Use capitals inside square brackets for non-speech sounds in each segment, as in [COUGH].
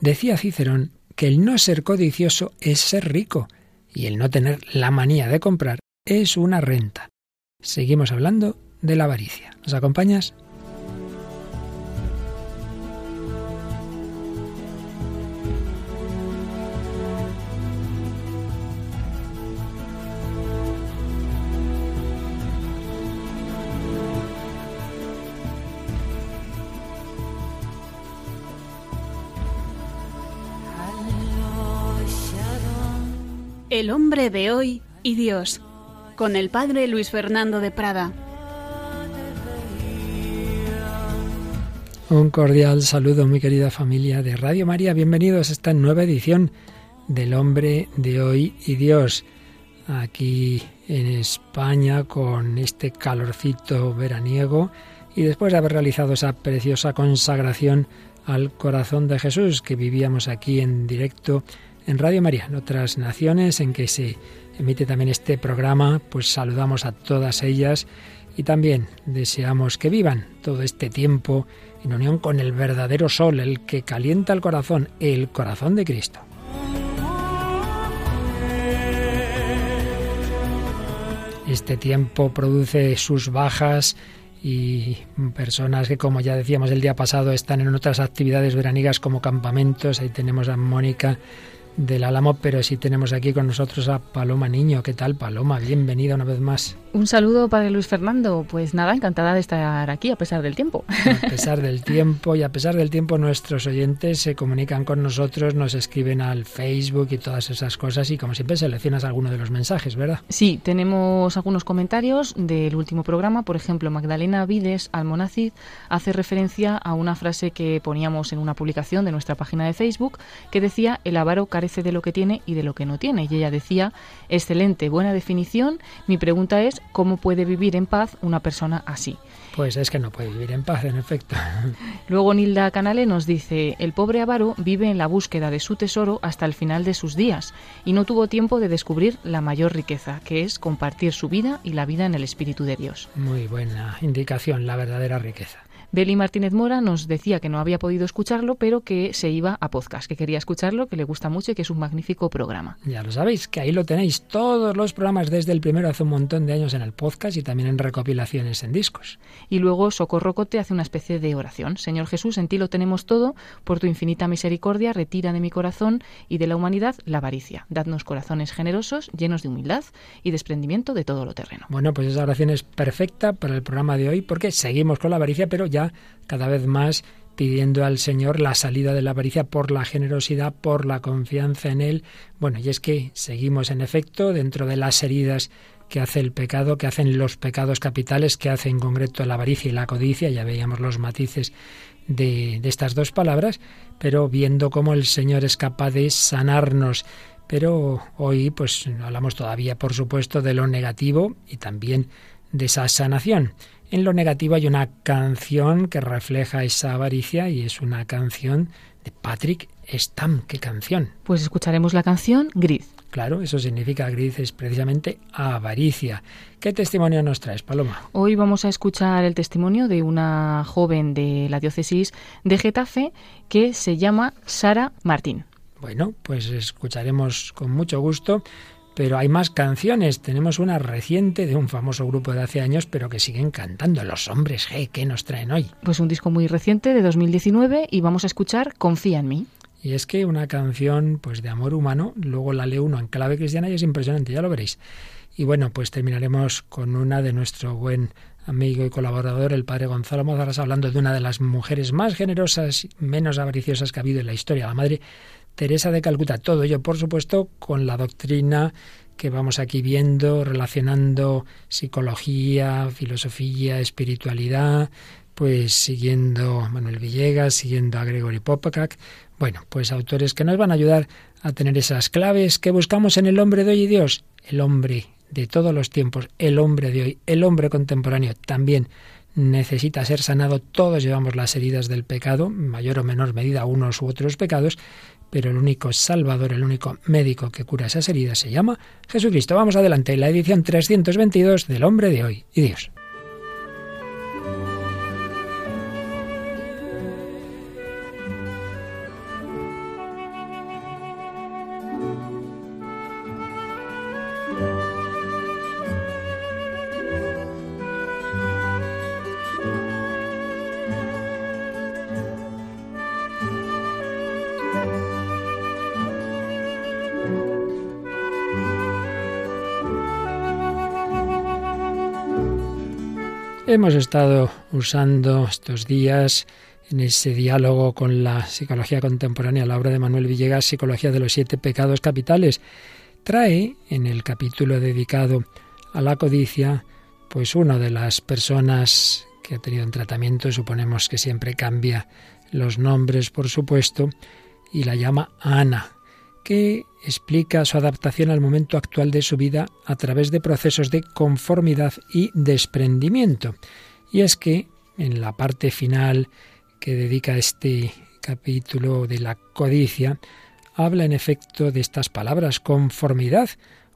Decía Cicerón que el no ser codicioso es ser rico y el no tener la manía de comprar es una renta. Seguimos hablando de la avaricia. ¿Nos acompañas? Hombre de hoy y Dios, con el padre Luis Fernando de Prada. Un cordial saludo, mi querida familia de Radio María. Bienvenidos a esta nueva edición del hombre de hoy y Dios. Aquí en España con este calorcito veraniego y después de haber realizado esa preciosa consagración al corazón de Jesús que vivíamos aquí en directo en Radio María, en otras naciones en que se emite también este programa, pues saludamos a todas ellas y también deseamos que vivan todo este tiempo en unión con el verdadero sol, el que calienta el corazón, el corazón de Cristo. Este tiempo produce sus bajas y personas que, como ya decíamos el día pasado, están en otras actividades veraniegas como campamentos. Ahí tenemos a Mónica del Álamo, pero sí tenemos aquí con nosotros a Paloma Niño. ¿Qué tal, Paloma? Bienvenida una vez más. Un saludo, Padre Luis Fernando. Pues nada, encantada de estar aquí a pesar del tiempo. A [LAUGHS] pesar del tiempo y a pesar del tiempo nuestros oyentes se comunican con nosotros, nos escriben al Facebook y todas esas cosas y como siempre seleccionas alguno de los mensajes, ¿verdad? Sí, tenemos algunos comentarios del último programa. Por ejemplo, Magdalena Vides Almonacid hace referencia a una frase que poníamos en una publicación de nuestra página de Facebook que decía el avaro carece de lo que tiene y de lo que no tiene. Y ella decía, excelente, buena definición. Mi pregunta es, ¿cómo puede vivir en paz una persona así? Pues es que no puede vivir en paz, en efecto. [LAUGHS] Luego Nilda Canale nos dice, el pobre avaro vive en la búsqueda de su tesoro hasta el final de sus días y no tuvo tiempo de descubrir la mayor riqueza, que es compartir su vida y la vida en el Espíritu de Dios. Muy buena indicación, la verdadera riqueza. Beli Martínez Mora nos decía que no había podido escucharlo, pero que se iba a podcast, que quería escucharlo, que le gusta mucho y que es un magnífico programa. Ya lo sabéis, que ahí lo tenéis, todos los programas desde el primero hace un montón de años en el podcast y también en recopilaciones en discos. Y luego Socorro Cote hace una especie de oración. Señor Jesús, en ti lo tenemos todo, por tu infinita misericordia, retira de mi corazón y de la humanidad la avaricia. Dadnos corazones generosos, llenos de humildad y desprendimiento de todo lo terreno. Bueno, pues esa oración es perfecta para el programa de hoy porque seguimos con la avaricia, pero ya cada vez más pidiendo al Señor la salida de la avaricia por la generosidad, por la confianza en Él. Bueno, y es que seguimos en efecto dentro de las heridas que hace el pecado, que hacen los pecados capitales, que hace en concreto la avaricia y la codicia, ya veíamos los matices de, de estas dos palabras, pero viendo cómo el Señor es capaz de sanarnos. Pero hoy pues hablamos todavía, por supuesto, de lo negativo y también de esa sanación. En lo negativo hay una canción que refleja esa avaricia y es una canción de Patrick Stam. ¿Qué canción? Pues escucharemos la canción Gris. Claro, eso significa gris es precisamente avaricia. ¿Qué testimonio nos traes, Paloma? Hoy vamos a escuchar el testimonio de una joven de la diócesis de Getafe que se llama Sara Martín. Bueno, pues escucharemos con mucho gusto pero hay más canciones. Tenemos una reciente de un famoso grupo de hace años, pero que siguen cantando. Los hombres G, ¿qué nos traen hoy? Pues un disco muy reciente de 2019 y vamos a escuchar Confía en mí. Y es que una canción pues de amor humano, luego la lee uno en clave cristiana y es impresionante, ya lo veréis. Y bueno, pues terminaremos con una de nuestro buen amigo y colaborador, el padre Gonzalo Mozaras, hablando de una de las mujeres más generosas, menos avariciosas que ha habido en la historia, la madre Teresa de Calcuta. Todo ello, por supuesto, con la doctrina que vamos aquí viendo, relacionando psicología, filosofía, espiritualidad, pues siguiendo a Manuel Villegas, siguiendo a Gregory Popakak. Bueno, pues autores que nos van a ayudar a tener esas claves que buscamos en el hombre de hoy y Dios, el hombre de todos los tiempos, el hombre de hoy, el hombre contemporáneo también necesita ser sanado. Todos llevamos las heridas del pecado, mayor o menor medida unos u otros pecados, pero el único salvador, el único médico que cura esas heridas se llama Jesucristo. Vamos adelante, la edición 322 del hombre de hoy y Dios. Hemos estado usando estos días en ese diálogo con la psicología contemporánea, la obra de Manuel Villegas, Psicología de los Siete Pecados Capitales. Trae en el capítulo dedicado a la codicia, pues una de las personas que ha tenido un tratamiento, suponemos que siempre cambia los nombres, por supuesto, y la llama Ana, que explica su adaptación al momento actual de su vida a través de procesos de conformidad y desprendimiento. Y es que en la parte final que dedica este capítulo de la codicia, habla en efecto de estas palabras, conformidad,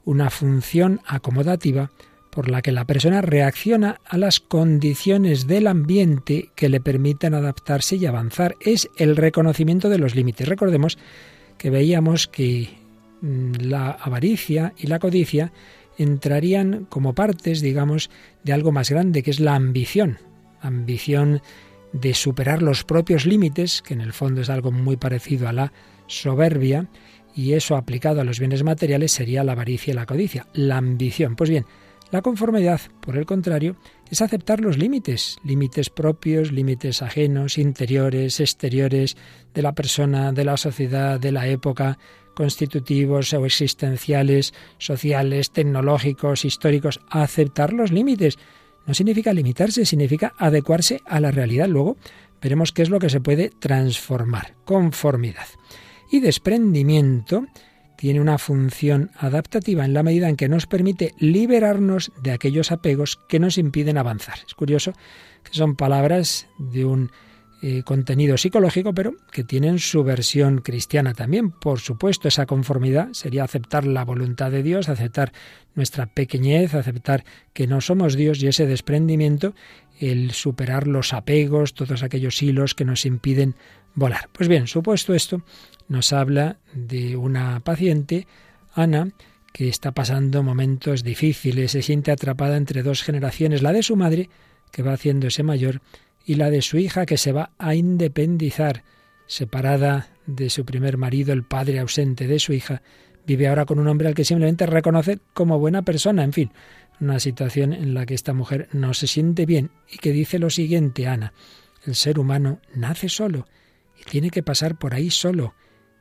una función acomodativa por la que la persona reacciona a las condiciones del ambiente que le permitan adaptarse y avanzar. Es el reconocimiento de los límites. Recordemos que veíamos que mm, la avaricia y la codicia entrarían como partes, digamos, de algo más grande, que es la ambición. Ambición de superar los propios límites, que en el fondo es algo muy parecido a la soberbia, y eso aplicado a los bienes materiales sería la avaricia y la codicia, la ambición. Pues bien, la conformidad, por el contrario, es aceptar los límites, límites propios, límites ajenos, interiores, exteriores, de la persona, de la sociedad, de la época, constitutivos o existenciales, sociales, tecnológicos, históricos, aceptar los límites. No significa limitarse, significa adecuarse a la realidad. Luego veremos qué es lo que se puede transformar. Conformidad. Y desprendimiento tiene una función adaptativa en la medida en que nos permite liberarnos de aquellos apegos que nos impiden avanzar. Es curioso que son palabras de un eh, contenido psicológico, pero que tienen su versión cristiana también. Por supuesto, esa conformidad sería aceptar la voluntad de Dios, aceptar nuestra pequeñez, aceptar que no somos Dios y ese desprendimiento, el superar los apegos, todos aquellos hilos que nos impiden volar. Pues bien, supuesto esto, nos habla de una paciente, Ana, que está pasando momentos difíciles, se siente atrapada entre dos generaciones, la de su madre, que va haciéndose mayor, y la de su hija, que se va a independizar, separada de su primer marido, el padre ausente de su hija, vive ahora con un hombre al que simplemente reconoce como buena persona, en fin, una situación en la que esta mujer no se siente bien y que dice lo siguiente, Ana, el ser humano nace solo y tiene que pasar por ahí solo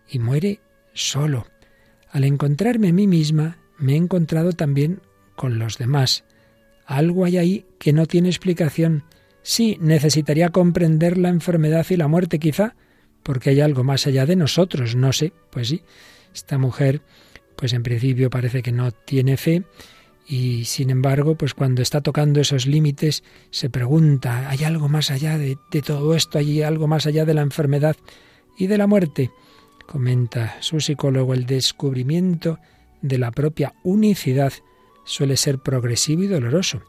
y muere solo. Al encontrarme a mí misma, me he encontrado también con los demás. Algo hay ahí que no tiene explicación. Sí, necesitaría comprender la enfermedad y la muerte quizá, porque hay algo más allá de nosotros, no sé. Pues sí, esta mujer, pues en principio parece que no tiene fe y sin embargo, pues cuando está tocando esos límites, se pregunta, ¿hay algo más allá de, de todo esto? ¿Hay algo más allá de la enfermedad y de la muerte? Comenta su psicólogo, el descubrimiento de la propia unicidad suele ser progresivo y doloroso,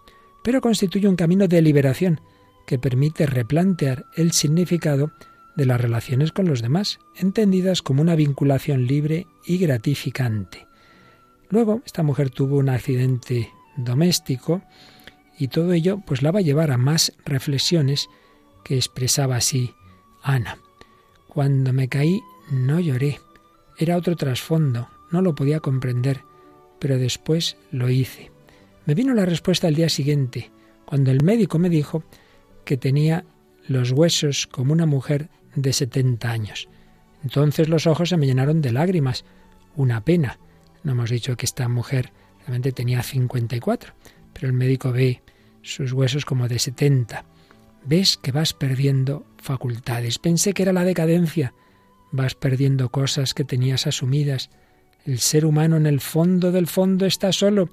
pero constituye un camino de liberación que permite replantear el significado de las relaciones con los demás, entendidas como una vinculación libre y gratificante. Luego, esta mujer tuvo un accidente doméstico y todo ello pues la va a llevar a más reflexiones que expresaba así Ana. Cuando me caí no lloré. Era otro trasfondo, no lo podía comprender, pero después lo hice. Me vino la respuesta al día siguiente, cuando el médico me dijo que tenía los huesos como una mujer de 70 años. Entonces los ojos se me llenaron de lágrimas. Una pena. No hemos dicho que esta mujer realmente tenía 54, pero el médico ve sus huesos como de 70. Ves que vas perdiendo facultades. Pensé que era la decadencia, vas perdiendo cosas que tenías asumidas. El ser humano en el fondo del fondo está solo.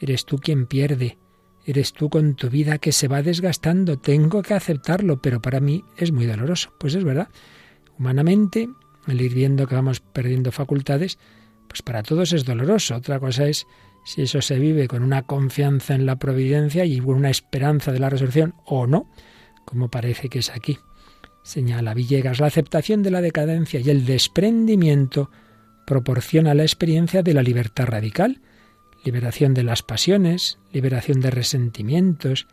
Eres tú quien pierde. Eres tú con tu vida que se va desgastando. Tengo que aceptarlo, pero para mí es muy doloroso. Pues es verdad. Humanamente, el ir viendo que vamos perdiendo facultades, pues para todos es doloroso. Otra cosa es si eso se vive con una confianza en la providencia y una esperanza de la resurrección o no, como parece que es aquí. Señala Villegas, la aceptación de la decadencia y el desprendimiento proporciona la experiencia de la libertad radical, liberación de las pasiones, liberación de resentimientos,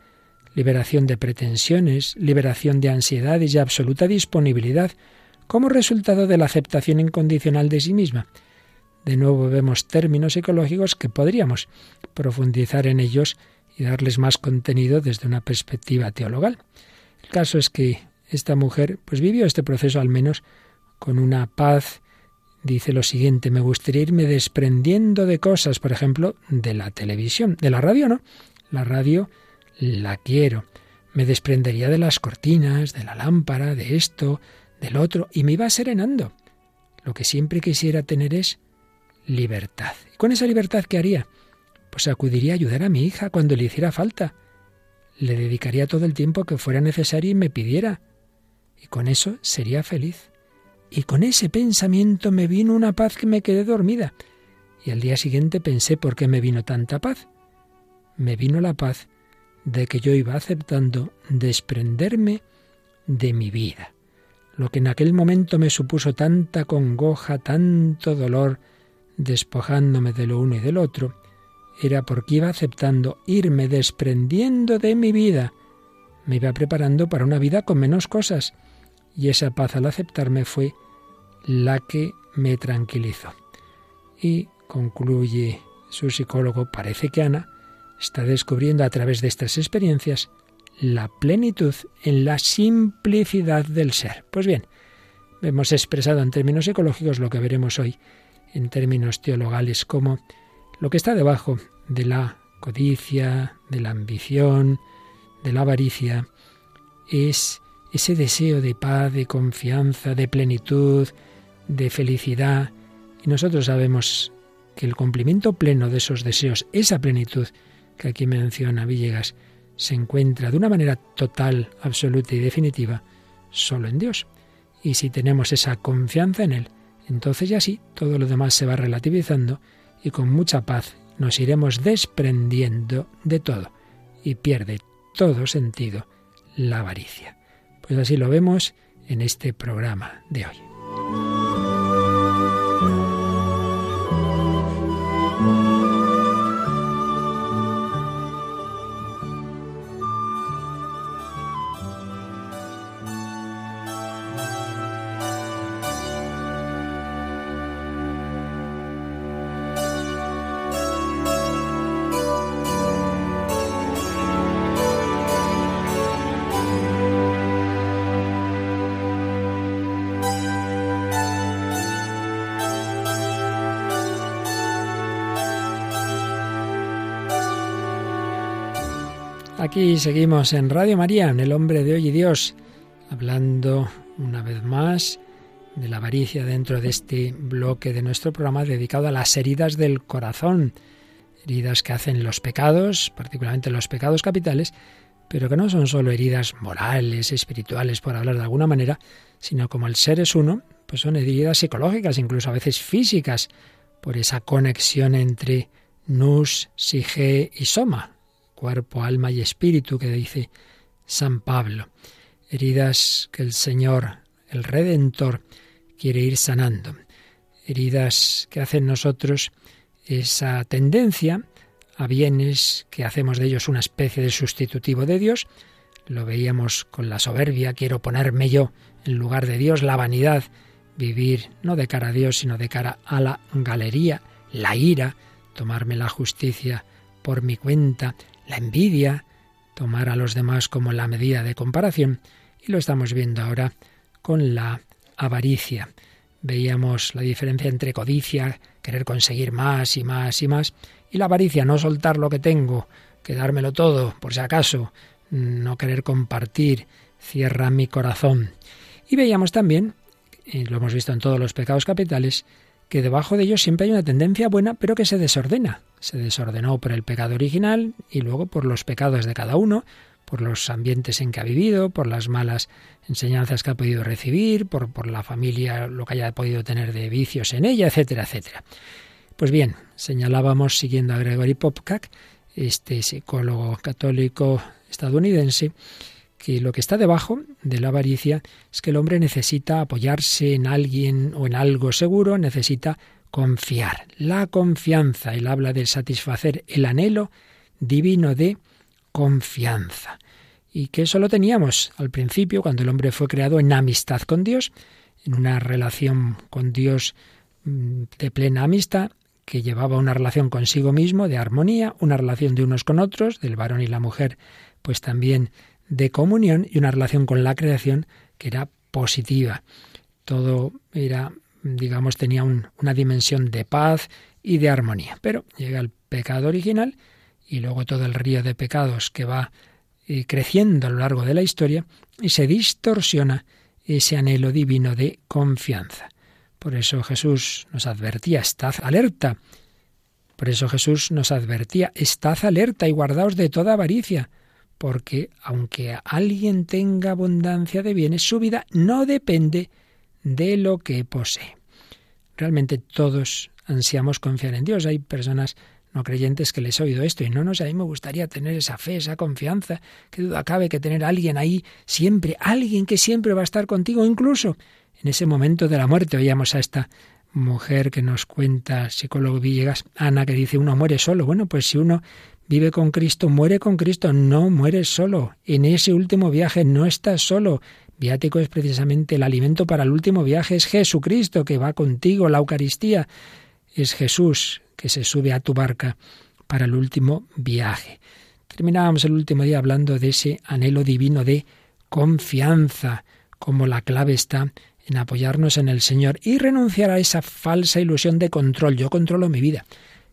liberación de pretensiones, liberación de ansiedades y absoluta disponibilidad como resultado de la aceptación incondicional de sí misma. De nuevo vemos términos psicológicos que podríamos profundizar en ellos y darles más contenido desde una perspectiva teologal. El caso es que esta mujer pues vivió este proceso al menos con una paz. Dice lo siguiente, me gustaría irme desprendiendo de cosas, por ejemplo, de la televisión, de la radio, ¿no? La radio la quiero. Me desprendería de las cortinas, de la lámpara, de esto, del otro, y me iba serenando. Lo que siempre quisiera tener es libertad. ¿Y con esa libertad qué haría? Pues acudiría a ayudar a mi hija cuando le hiciera falta. Le dedicaría todo el tiempo que fuera necesario y me pidiera. Y con eso sería feliz. Y con ese pensamiento me vino una paz que me quedé dormida. Y al día siguiente pensé por qué me vino tanta paz. Me vino la paz de que yo iba aceptando desprenderme de mi vida. Lo que en aquel momento me supuso tanta congoja, tanto dolor, despojándome de lo uno y del otro, era porque iba aceptando irme desprendiendo de mi vida. Me iba preparando para una vida con menos cosas, y esa paz al aceptarme fue la que me tranquilizó. Y concluye su psicólogo, parece que Ana está descubriendo a través de estas experiencias la plenitud en la simplicidad del ser. Pues bien, hemos expresado en términos psicológicos lo que veremos hoy en términos teologales como lo que está debajo de la codicia, de la ambición, de la avaricia, es ese deseo de paz, de confianza, de plenitud, de felicidad. Y nosotros sabemos que el cumplimiento pleno de esos deseos, esa plenitud que aquí menciona Villegas, se encuentra de una manera total, absoluta y definitiva solo en Dios. Y si tenemos esa confianza en Él, entonces ya sí, todo lo demás se va relativizando y con mucha paz nos iremos desprendiendo de todo y pierde todo sentido la avaricia. Pues así lo vemos en este programa de hoy. Aquí seguimos en Radio María, en El Hombre de Hoy y Dios, hablando una vez más de la avaricia dentro de este bloque de nuestro programa dedicado a las heridas del corazón, heridas que hacen los pecados, particularmente los pecados capitales, pero que no son solo heridas morales, espirituales, por hablar de alguna manera, sino como el ser es uno, pues son heridas psicológicas, incluso a veces físicas, por esa conexión entre nus, sige y soma, cuerpo, alma y espíritu que dice San Pablo. Heridas que el Señor, el Redentor, quiere ir sanando. Heridas que hacen nosotros esa tendencia a bienes que hacemos de ellos una especie de sustitutivo de Dios. Lo veíamos con la soberbia, quiero ponerme yo en lugar de Dios, la vanidad, vivir no de cara a Dios, sino de cara a la galería, la ira, tomarme la justicia por mi cuenta, la envidia, tomar a los demás como la medida de comparación, y lo estamos viendo ahora con la avaricia. Veíamos la diferencia entre codicia, querer conseguir más y más y más, y la avaricia, no soltar lo que tengo, quedármelo todo, por si acaso, no querer compartir, cierra mi corazón. Y veíamos también, y lo hemos visto en todos los pecados capitales, que debajo de ellos siempre hay una tendencia buena, pero que se desordena. Se desordenó por el pecado original y luego por los pecados de cada uno, por los ambientes en que ha vivido, por las malas enseñanzas que ha podido recibir, por, por la familia, lo que haya podido tener de vicios en ella, etcétera, etcétera. Pues bien, señalábamos, siguiendo a Gregory Popcak, este psicólogo católico estadounidense, que lo que está debajo de la avaricia es que el hombre necesita apoyarse en alguien o en algo seguro, necesita confiar. La confianza, él habla de satisfacer el anhelo divino de confianza. Y que eso lo teníamos al principio, cuando el hombre fue creado en amistad con Dios, en una relación con Dios mm, de plena amistad, que llevaba una relación consigo mismo de armonía, una relación de unos con otros, del varón y la mujer, pues también de comunión y una relación con la creación que era positiva. Todo era, digamos, tenía una dimensión de paz y de armonía. Pero llega el pecado original y luego todo el río de pecados que va eh, creciendo a lo largo de la historia y se distorsiona ese anhelo divino de confianza. Por eso Jesús nos advertía, estad alerta. Por eso Jesús nos advertía, estad alerta y guardaos de toda avaricia, porque aunque alguien tenga abundancia de bienes, su vida no depende de lo que posee. Realmente todos ansiamos confiar en Dios. Hay personas no creyentes que les he oído esto y no, no a mí me gustaría tener esa fe, esa confianza. Qué duda cabe que tener a alguien ahí siempre, alguien que siempre va a estar contigo, incluso en ese momento de la muerte. Oíamos a esta mujer que nos cuenta, psicólogo Villegas, Ana, que dice, uno muere solo. Bueno, pues si uno vive con Cristo, muere con Cristo, no mueres solo. En ese último viaje no estás solo. Viático es precisamente el alimento para el último viaje, es Jesucristo que va contigo, la Eucaristía. Es Jesús que se sube a tu barca para el último viaje. Terminábamos el último día hablando de ese anhelo divino de confianza, como la clave está en apoyarnos en el Señor y renunciar a esa falsa ilusión de control. Yo controlo mi vida.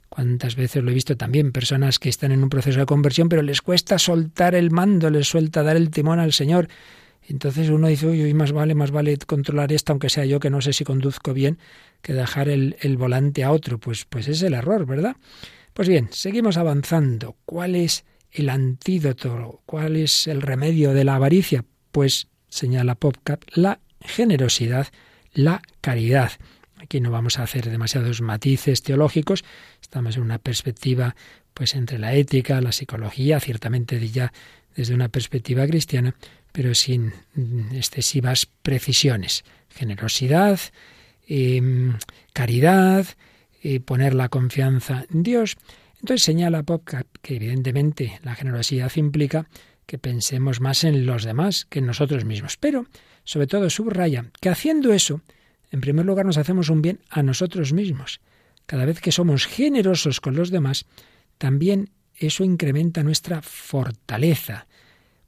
Cuántas veces lo he visto también, personas que están en un proceso de conversión, pero les cuesta soltar el mando, les suelta dar el timón al Señor. Entonces uno dice, uy, más vale, más vale controlar esto, aunque sea yo que no sé si conduzco bien, que dejar el, el volante a otro. Pues, pues es el error, ¿verdad? Pues bien, seguimos avanzando. ¿Cuál es el antídoto? ¿Cuál es el remedio de la avaricia? Pues señala Popcat, la generosidad, la caridad. Aquí no vamos a hacer demasiados matices teológicos, estamos en una perspectiva pues entre la ética, la psicología, ciertamente ya desde una perspectiva cristiana, pero sin excesivas precisiones. Generosidad, em, caridad, eh, poner la confianza en Dios. Entonces señala Popcat que evidentemente la generosidad implica que pensemos más en los demás que en nosotros mismos. Pero, sobre todo, subraya que haciendo eso, en primer lugar nos hacemos un bien a nosotros mismos. Cada vez que somos generosos con los demás, también eso incrementa nuestra fortaleza,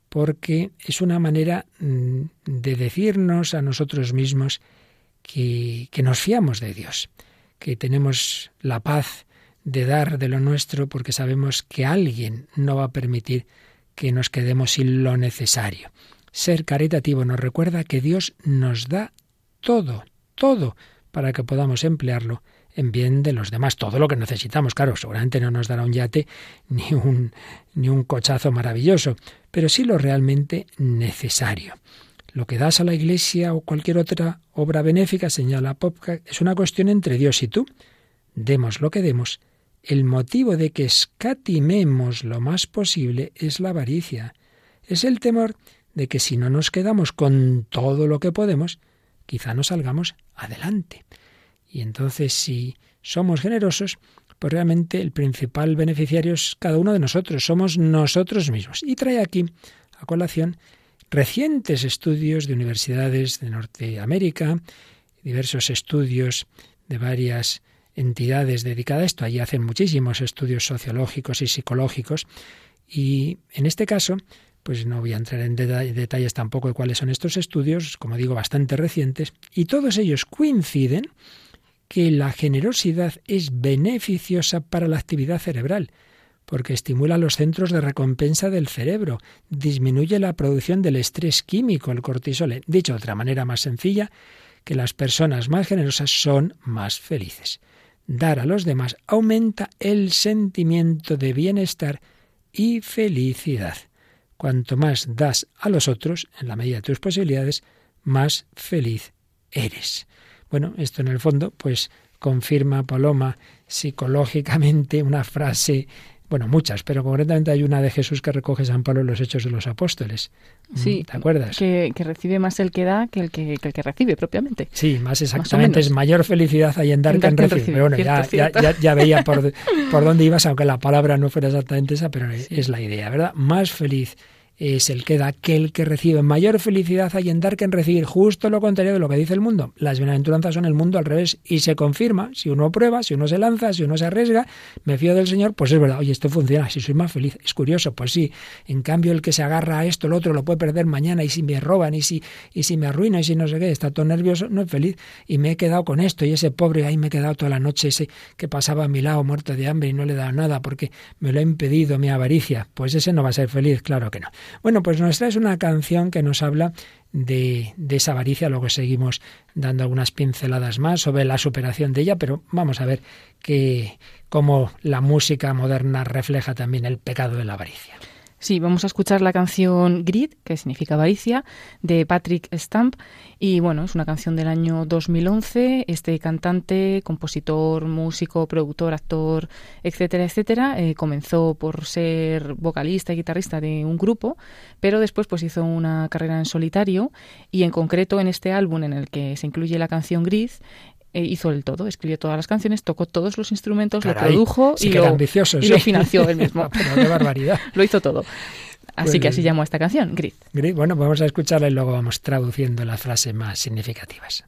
porque es una manera mm, de decirnos a nosotros mismos que, que nos fiamos de Dios, que tenemos la paz de dar de lo nuestro porque sabemos que alguien no va a permitir que nos quedemos sin lo necesario. Ser caritativo nos recuerda que Dios nos da todo, todo, para que podamos emplearlo en bien de los demás, todo lo que necesitamos. Claro, seguramente no nos dará un yate [LAUGHS] ni un, ni un cochazo maravilloso, pero sí lo realmente necesario. Lo que das a la Iglesia o cualquier otra obra benéfica, señala Popka, es una cuestión entre Dios y tú. Demos lo que demos el motivo de que escatimemos lo más posible es la avaricia. Es el temor de que si no nos quedamos con todo lo que podemos, quizá no salgamos adelante. Y entonces si somos generosos, pues realmente el principal beneficiario es cada uno de nosotros, somos nosotros mismos. Y trae aquí a colación recientes estudios de universidades de Norteamérica, diversos estudios de varias entidades dedicadas a esto. Allí hacen muchísimos estudios sociológicos y psicológicos. Y en este caso, pues no voy a entrar en detalles tampoco de cuáles son estos estudios, como digo, bastante recientes, y todos ellos coinciden que la generosidad es beneficiosa para la actividad cerebral, porque estimula los centros de recompensa del cerebro, disminuye la producción del estrés químico, el cortisol. Dicho de otra manera más sencilla, que las personas más generosas son más felices dar a los demás aumenta el sentimiento de bienestar y felicidad. Cuanto más das a los otros, en la medida de tus posibilidades, más feliz eres. Bueno, esto en el fondo, pues confirma Paloma psicológicamente una frase bueno, muchas, pero concretamente hay una de Jesús que recoge San Pablo en los Hechos de los Apóstoles. Mm, sí, ¿te acuerdas? Que, recibe más el que da que el que, que, el que recibe propiamente. Sí, más exactamente, es mayor felicidad hay en dar que en recibir. Pero bueno, ya, ya, veía por, [LAUGHS] por dónde ibas, aunque la palabra no fuera exactamente esa, pero es la idea, ¿verdad? Más feliz es el que da que el que recibe. Mayor felicidad hay en dar que en recibir. Justo lo contrario de lo que dice el mundo. Las bienaventuranzas son el mundo al revés y se confirma. Si uno prueba, si uno se lanza, si uno se arriesga, me fío del Señor, pues es verdad. Oye, esto funciona. Si soy más feliz. Es curioso, pues sí. En cambio, el que se agarra a esto, el otro, lo puede perder mañana y si me roban y si, y si me arruina y si no sé qué, está todo nervioso, no es feliz. Y me he quedado con esto y ese pobre ahí me he quedado toda la noche, ese que pasaba a mi lado muerto de hambre y no le he dado nada porque me lo ha impedido mi avaricia. Pues ese no va a ser feliz, claro que no. Bueno, pues nuestra es una canción que nos habla de, de, esa avaricia. Luego seguimos dando algunas pinceladas más sobre la superación de ella, pero vamos a ver que cómo la música moderna refleja también el pecado de la avaricia. Sí, vamos a escuchar la canción Grid, que significa avaricia, de Patrick Stamp. Y bueno, es una canción del año 2011. Este cantante, compositor, músico, productor, actor, etcétera, etcétera, eh, comenzó por ser vocalista y guitarrista de un grupo, pero después pues hizo una carrera en solitario y en concreto en este álbum en el que se incluye la canción Grid, eh, hizo el todo, escribió todas las canciones, tocó todos los instrumentos, lo produjo y, lo, y lo financió él mismo. [LAUGHS] Pero qué barbaridad. [LAUGHS] lo hizo todo. Así pues que así llamó a esta canción, Grit. Grit. Bueno, vamos a escucharla y luego vamos traduciendo las frases más significativas.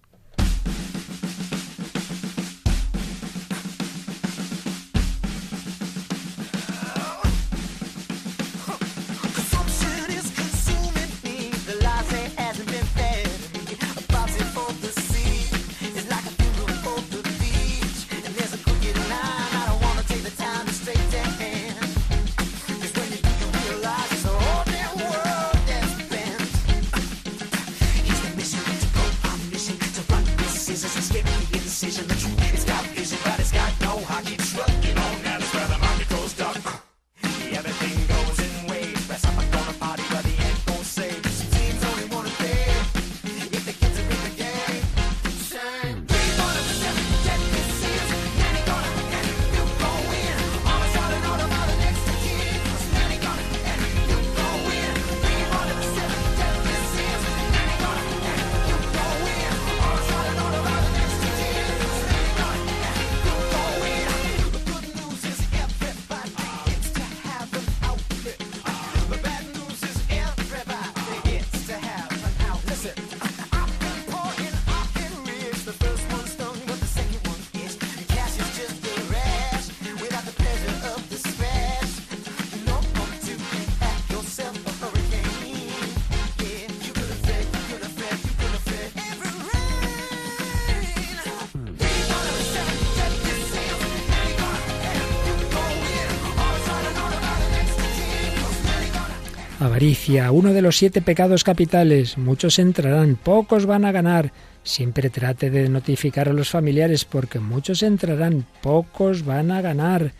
Avaricia, uno de los siete pecados capitales. Muchos entrarán, pocos van a ganar. Siempre trate de notificar a los familiares porque muchos entrarán, pocos van a ganar.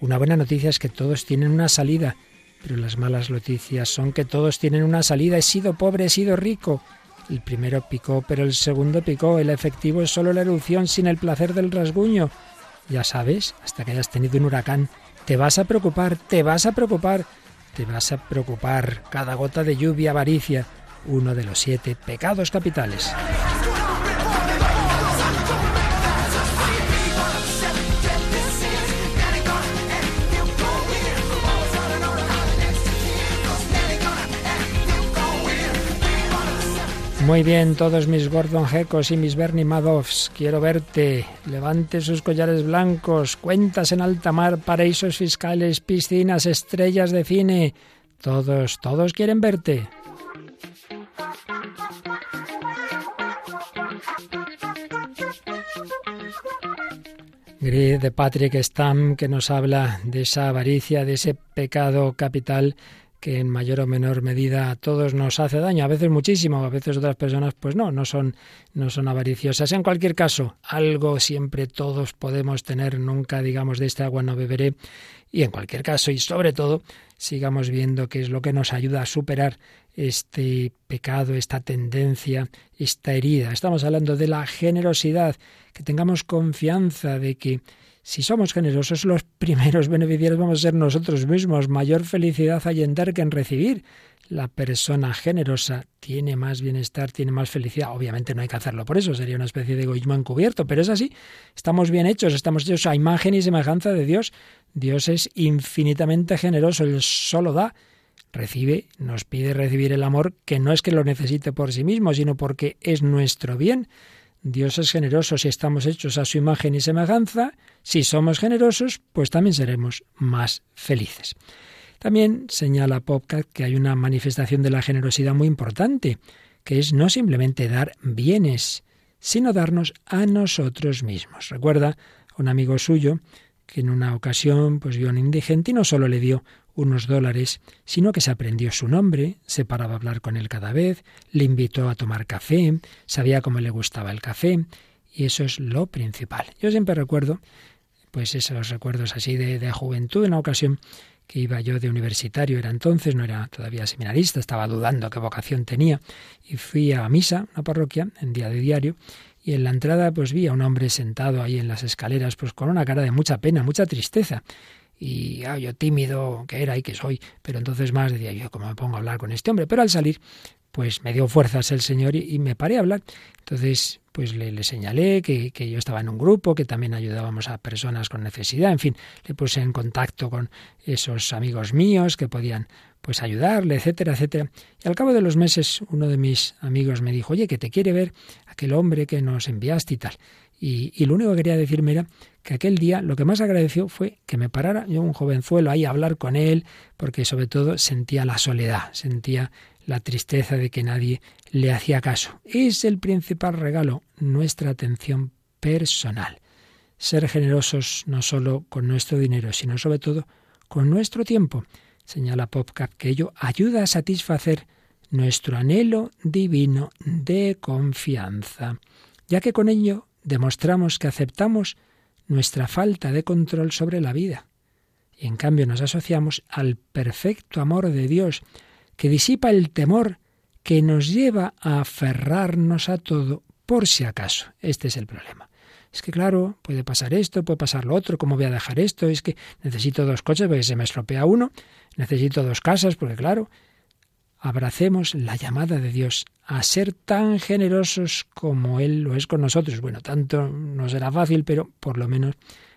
Una buena noticia es que todos tienen una salida, pero las malas noticias son que todos tienen una salida. He sido pobre, he sido rico. El primero picó, pero el segundo picó. El efectivo es solo la erupción sin el placer del rasguño. Ya sabes, hasta que hayas tenido un huracán, te vas a preocupar, te vas a preocupar te vas a preocupar. Cada gota de lluvia, avaricia, uno de los siete pecados capitales. Muy bien, todos mis Gordon Gekos y mis Bernie Madoffs, quiero verte. Levante sus collares blancos, cuentas en alta mar, paraísos fiscales, piscinas, estrellas de cine. Todos, todos quieren verte. Gris de Patrick Stam que nos habla de esa avaricia, de ese pecado capital que en mayor o menor medida a todos nos hace daño, a veces muchísimo, a veces otras personas pues no, no son no son avariciosas. En cualquier caso, algo siempre todos podemos tener, nunca digamos de este agua no beberé y en cualquier caso y sobre todo sigamos viendo qué es lo que nos ayuda a superar este pecado, esta tendencia, esta herida. Estamos hablando de la generosidad, que tengamos confianza de que si somos generosos, los [LAUGHS] primeros beneficiarios vamos a ser nosotros mismos. Mayor felicidad hay en dar que en recibir. La persona generosa tiene más bienestar, tiene más felicidad. Obviamente no hay que hacerlo por eso, sería una especie de egoísmo encubierto, pero es así. Estamos bien hechos, estamos hechos a imagen y semejanza de Dios. Dios es infinitamente generoso, Él solo da. recibe, nos pide recibir el amor que no es que lo necesite por sí mismo, sino porque es nuestro bien. Dios es generoso si estamos hechos a su imagen y semejanza. Si somos generosos, pues también seremos más felices. También señala Popcat que hay una manifestación de la generosidad muy importante, que es no simplemente dar bienes, sino darnos a nosotros mismos. Recuerda un amigo suyo que en una ocasión pues vio a un indigente y no solo le dio unos dólares, sino que se aprendió su nombre, se paraba a hablar con él cada vez, le invitó a tomar café, sabía cómo le gustaba el café, y eso es lo principal. Yo siempre recuerdo, pues esos recuerdos así de, de juventud, en una ocasión que iba yo de universitario, era entonces, no era todavía seminarista, estaba dudando qué vocación tenía, y fui a misa, una parroquia, en día de diario, y en la entrada pues vi a un hombre sentado ahí en las escaleras, pues con una cara de mucha pena, mucha tristeza. Y ah, yo tímido que era y que soy, pero entonces más decía yo, ¿cómo me pongo a hablar con este hombre? Pero al salir, pues me dio fuerzas el Señor y, me paré a hablar. Entonces, pues le, señalé que, que, yo estaba en un grupo, que también ayudábamos a personas con necesidad, en fin, le puse en contacto con esos amigos míos que podían pues ayudarle, etcétera, etcétera. Y al cabo de los meses uno de mis amigos me dijo, oye, que te quiere ver aquel hombre que nos enviaste y tal. Y, y, lo único que quería decirme era que aquel día lo que más agradeció fue que me parara yo, un jovenzuelo, ahí a hablar con él, porque sobre todo sentía la soledad, sentía la tristeza de que nadie le hacía caso. Es el principal regalo, nuestra atención personal. Ser generosos no solo con nuestro dinero, sino sobre todo con nuestro tiempo. Señala Popcap que ello ayuda a satisfacer nuestro anhelo divino de confianza, ya que con ello demostramos que aceptamos nuestra falta de control sobre la vida. Y en cambio nos asociamos al perfecto amor de Dios, que disipa el temor que nos lleva a aferrarnos a todo por si acaso. Este es el problema. Es que claro, puede pasar esto, puede pasar lo otro, ¿cómo voy a dejar esto? Es que necesito dos coches porque se me estropea uno, necesito dos casas porque claro, abracemos la llamada de Dios a ser tan generosos como Él lo es con nosotros. Bueno, tanto no será fácil, pero por lo menos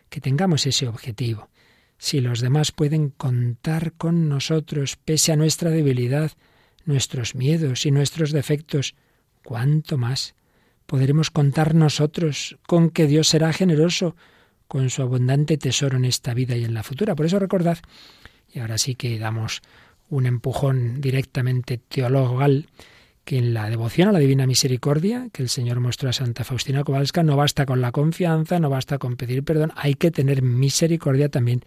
que tengamos ese objetivo. Si los demás pueden contar con nosotros pese a nuestra debilidad, nuestros miedos y nuestros defectos, ¿cuánto más podremos contar nosotros con que Dios será generoso con su abundante tesoro en esta vida y en la futura? Por eso recordad, y ahora sí que damos un empujón directamente teologal, que en la devoción a la Divina Misericordia que el Señor mostró a Santa Faustina Kowalska no basta con la confianza, no basta con pedir perdón, hay que tener misericordia también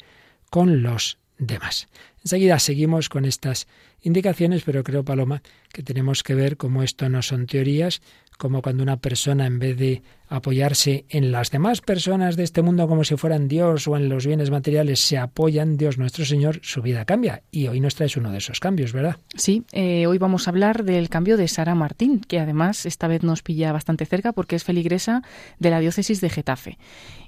con los demás. Enseguida seguimos con estas indicaciones, pero creo, Paloma, que tenemos que ver cómo esto no son teorías, como cuando una persona en vez de apoyarse en las demás personas de este mundo como si fueran Dios o en los bienes materiales, se apoyan Dios nuestro Señor, su vida cambia. Y hoy nos traes uno de esos cambios, ¿verdad? Sí, eh, hoy vamos a hablar del cambio de Sara Martín, que además esta vez nos pilla bastante cerca porque es feligresa de la diócesis de Getafe.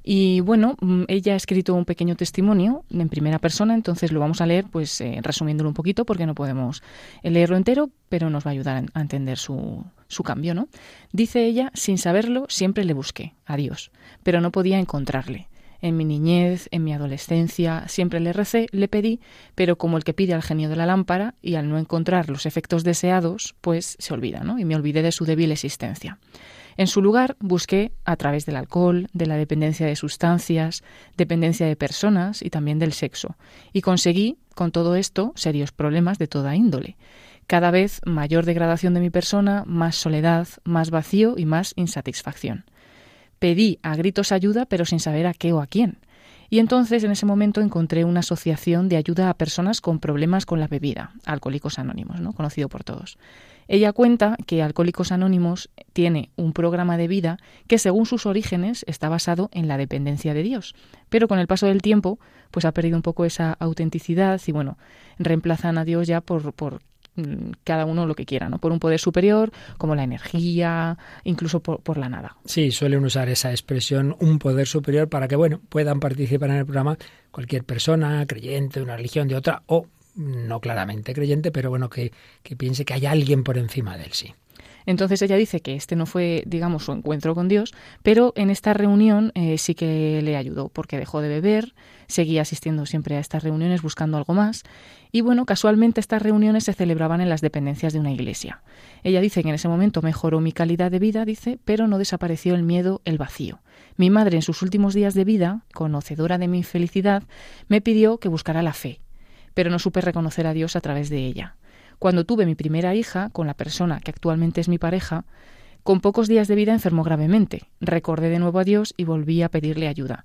Y bueno, mm, ella ha escrito un pequeño testimonio en primera persona, entonces lo vamos a leer, pues eh, resumiéndolo un poquito porque no podemos leerlo entero, pero nos va a ayudar a entender su, su cambio, ¿no? Dice ella, sin saberlo, siempre le busqué, a Dios, pero no podía encontrarle. En mi niñez, en mi adolescencia, siempre le recé, le pedí, pero como el que pide al genio de la lámpara, y al no encontrar los efectos deseados, pues se olvida, ¿no? Y me olvidé de su débil existencia. En su lugar busqué a través del alcohol, de la dependencia de sustancias, dependencia de personas y también del sexo. Y conseguí, con todo esto, serios problemas de toda índole cada vez mayor degradación de mi persona, más soledad, más vacío y más insatisfacción. Pedí a gritos ayuda, pero sin saber a qué o a quién. Y entonces en ese momento encontré una asociación de ayuda a personas con problemas con la bebida, Alcohólicos Anónimos, ¿no? conocido por todos. Ella cuenta que Alcohólicos Anónimos tiene un programa de vida que según sus orígenes está basado en la dependencia de Dios, pero con el paso del tiempo pues ha perdido un poco esa autenticidad y bueno, reemplazan a Dios ya por, por cada uno lo que quiera, ¿no? Por un poder superior, como la energía, incluso por, la nada. Sí, suelen usar esa expresión, un poder superior, para que, bueno, puedan participar en el programa cualquier persona, creyente de una religión, de otra, o no claramente creyente, pero bueno, que, que piense que hay alguien por encima de él, sí. Entonces ella dice que este no fue, digamos, su encuentro con Dios, pero en esta reunión eh, sí que le ayudó, porque dejó de beber, seguía asistiendo siempre a estas reuniones buscando algo más, y bueno, casualmente estas reuniones se celebraban en las dependencias de una iglesia. Ella dice que en ese momento mejoró mi calidad de vida, dice, pero no desapareció el miedo, el vacío. Mi madre en sus últimos días de vida, conocedora de mi infelicidad, me pidió que buscara la fe, pero no supe reconocer a Dios a través de ella. Cuando tuve mi primera hija, con la persona que actualmente es mi pareja, con pocos días de vida enfermó gravemente. Recordé de nuevo a Dios y volví a pedirle ayuda.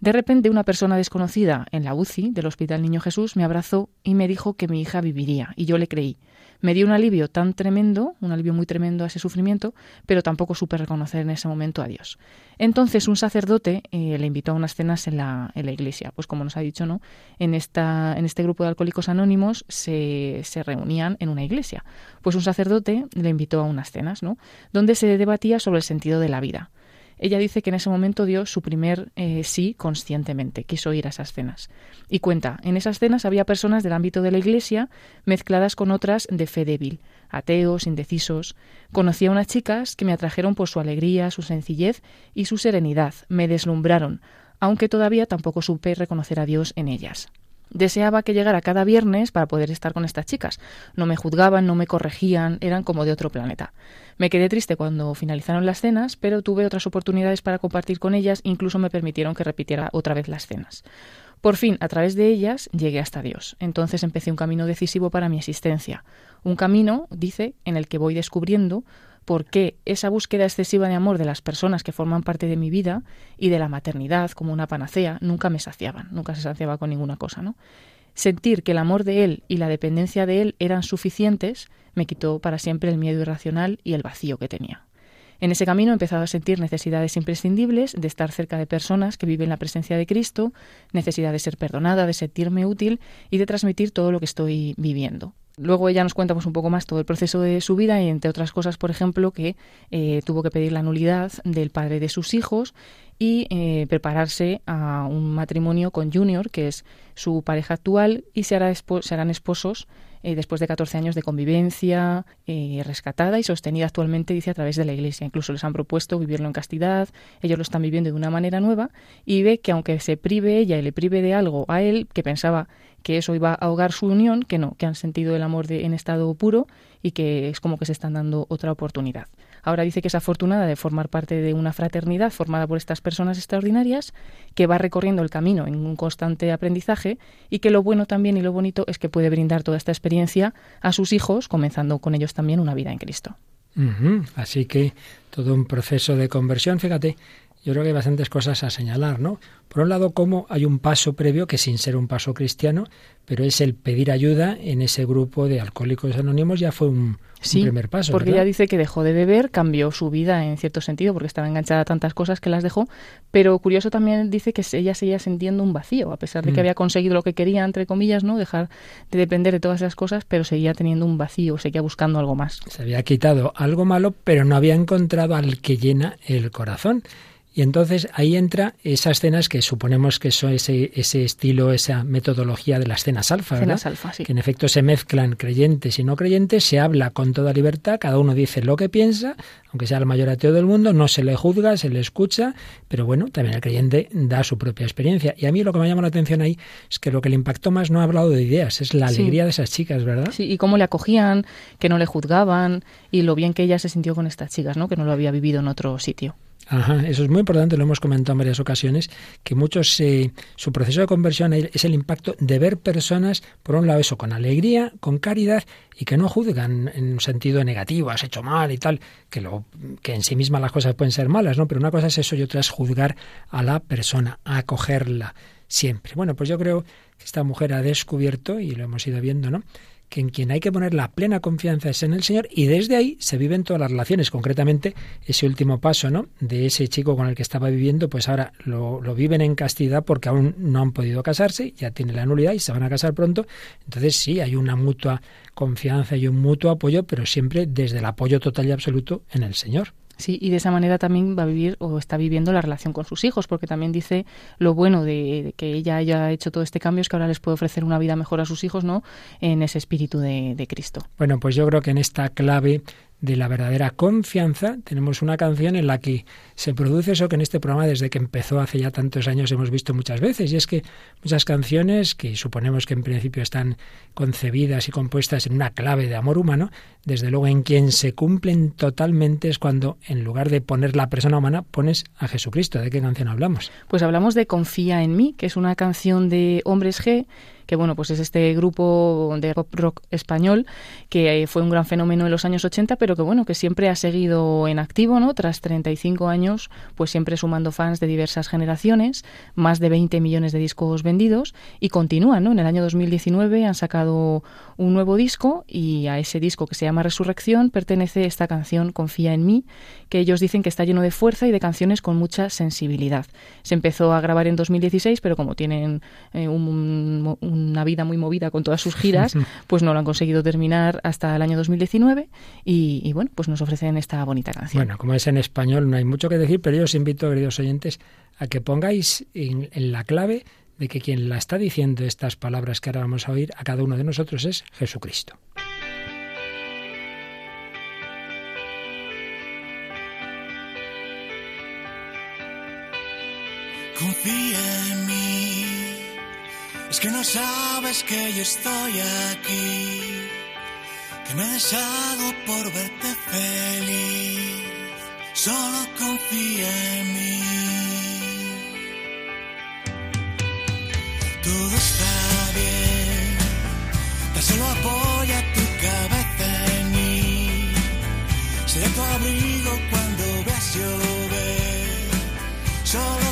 De repente una persona desconocida en la UCI del Hospital Niño Jesús me abrazó y me dijo que mi hija viviría, y yo le creí me dio un alivio tan tremendo, un alivio muy tremendo a ese sufrimiento, pero tampoco supe reconocer en ese momento a Dios. Entonces un sacerdote eh, le invitó a unas cenas en la, en la, iglesia. Pues como nos ha dicho, ¿no? En, esta, en este grupo de alcohólicos anónimos se, se reunían en una iglesia. Pues un sacerdote le invitó a unas cenas, ¿no? Donde se debatía sobre el sentido de la vida. Ella dice que en ese momento dio su primer eh, sí conscientemente, quiso ir a esas cenas. Y cuenta, en esas cenas había personas del ámbito de la Iglesia mezcladas con otras de fe débil, ateos, indecisos. Conocí a unas chicas que me atrajeron por su alegría, su sencillez y su serenidad, me deslumbraron, aunque todavía tampoco supe reconocer a Dios en ellas. Deseaba que llegara cada viernes para poder estar con estas chicas. No me juzgaban, no me corregían, eran como de otro planeta. Me quedé triste cuando finalizaron las cenas, pero tuve otras oportunidades para compartir con ellas, incluso me permitieron que repitiera otra vez las cenas. Por fin, a través de ellas, llegué hasta Dios. Entonces empecé un camino decisivo para mi existencia. Un camino, dice, en el que voy descubriendo por qué esa búsqueda excesiva de amor de las personas que forman parte de mi vida y de la maternidad como una panacea nunca me saciaban, nunca se saciaba con ninguna cosa, ¿no? Sentir que el amor de él y la dependencia de él eran suficientes me quitó para siempre el miedo irracional y el vacío que tenía. En ese camino he empezado a sentir necesidades imprescindibles de estar cerca de personas que viven la presencia de Cristo, necesidad de ser perdonada, de sentirme útil y de transmitir todo lo que estoy viviendo. Luego ella nos cuenta pues, un poco más todo el proceso de su vida y entre otras cosas, por ejemplo, que eh, tuvo que pedir la nulidad del padre de sus hijos y eh, prepararse a un matrimonio con Junior, que es su pareja actual, y se, hará harán esposos eh, después de 14 años de convivencia rescatada y sostenida actualmente, dice, a través de la Iglesia. Incluso les han propuesto vivirlo en castidad, ellos lo están viviendo de una manera nueva y ve que aunque se prive ella y le prive de algo a él, que pensaba que eso iba a ahogar su unión, que no, que han sentido el amor de, en estado puro y que es como que se están dando otra oportunidad. Ahora dice que es afortunada de formar parte de una fraternidad formada por estas personas extraordinarias, que va recorriendo el camino en un constante aprendizaje y que lo bueno también y lo bonito es que puede brindar toda esta experiencia a sus hijos, comenzando con ellos también una vida en Cristo. Así que todo un proceso de conversión, fíjate, yo creo que hay bastantes cosas a señalar, ¿no? Por un lado, cómo hay un paso previo que sin ser un paso cristiano, pero es el pedir ayuda en ese grupo de alcohólicos anónimos ya fue un, primer paso. Porque ella dice que dejó de beber, cambió su vida en cierto sentido, porque estaba enganchada a tantas cosas que las dejó, pero curioso también dice que ella seguía sintiendo un vacío, a pesar de que mm. había conseguido lo que quería, entre comillas, ¿no? Dejar de depender de todas esas cosas, pero seguía teniendo un vacío, seguía buscando algo más. Se había quitado algo malo, pero no había encontrado al que llena el corazón. Y entonces ahí entra esas cenas que suponemos que son ese, ese estilo, esa metodología de las cenas alfa, ¿verdad? alfa, sí. Que en efecto se mezclan creyentes y no creyentes, se habla con toda libertad, cada uno dice lo que piensa, aunque sea el mayor ateo del mundo, no se le juzga, se le escucha, pero bueno, también el creyente da su propia experiencia. Y a mí lo que me llama la atención ahí es que lo que le impactó más no ha hablado de ideas, es la alegría de esas chicas, ¿verdad? Sí, y cómo le acogían, que no le juzgaban y lo bien que ella se sintió con estas chicas, ¿no? Que no lo había vivido en otro sitio. Ajá, eso es muy importante, lo hemos comentado en varias ocasiones, que muchos, su proceso de conversión es el impacto de ver personas, por un lado eso, con alegría, con caridad y que no juzgan en un sentido negativo, has hecho mal y tal, que, lo, que en sí mismas las cosas pueden ser malas, ¿no? Pero una cosa es eso y otra es juzgar a la persona, acogerla siempre. Bueno, pues yo creo que esta mujer ha descubierto, y lo hemos ido viendo, ¿no? Que en quien hay que poner la plena confianza es en el Señor y desde ahí se viven todas las relaciones. Concretamente, ese último paso, ¿no? De ese chico con el que estaba viviendo, pues ahora lo, lo viven en castidad porque aún no han podido casarse, ya tiene la nulidad y se van a casar pronto. Entonces sí, hay una mutua confianza y un mutuo apoyo, pero siempre desde el apoyo total y absoluto en el Señor. Sí, y de esa manera también va a vivir o está viviendo la relación con sus hijos, porque también dice lo bueno de, que ella haya hecho todo este cambio es que ahora les puede ofrecer una vida mejor a sus hijos, ¿no? En ese espíritu de, de Cristo. Bueno, pues yo creo que en esta clave de la verdadera confianza, tenemos una canción en la que se produce eso que en este programa desde que empezó hace ya tantos años hemos visto muchas veces, y es que muchas canciones que suponemos que en principio están concebidas y compuestas en una clave de amor humano, desde luego en quien se cumplen totalmente es cuando en lugar de poner la persona humana pones a Jesucristo. ¿De qué canción hablamos? Pues hablamos de Confía en mí, que es una canción de Hombres G que bueno, pues es este grupo de pop rock español que eh, fue un gran fenómeno en los años 80, pero que bueno, que siempre ha seguido en activo, ¿no? Tras 35 años, pues siempre sumando fans de diversas generaciones, más de 20 millones de discos vendidos y continúan, ¿no? En el año 2019 han sacado un nuevo disco y a ese disco que se llama Resurrección pertenece esta canción Confía en mí, que ellos dicen que está lleno de fuerza y de canciones con mucha sensibilidad. Se empezó a grabar en 2016, pero como tienen eh, un una vida muy movida con todas sus giras, [LAUGHS] pues no lo han conseguido terminar hasta el año 2019 y, bueno, pues nos ofrecen esta bonita canción. Bueno, como es en español no hay mucho que decir, pero yo os invito, queridos oyentes, a que pongáis en, en la clave de que quien la está diciendo estas palabras que ahora vamos a oír a cada uno de nosotros es Jesucristo. Confía en mí es que no sabes que yo estoy aquí, que me deshago por verte feliz. Solo confía en mí. Todo está bien, tan solo apoya tu cabeza en mí. Seré tu abrigo cuando veas llover. Solo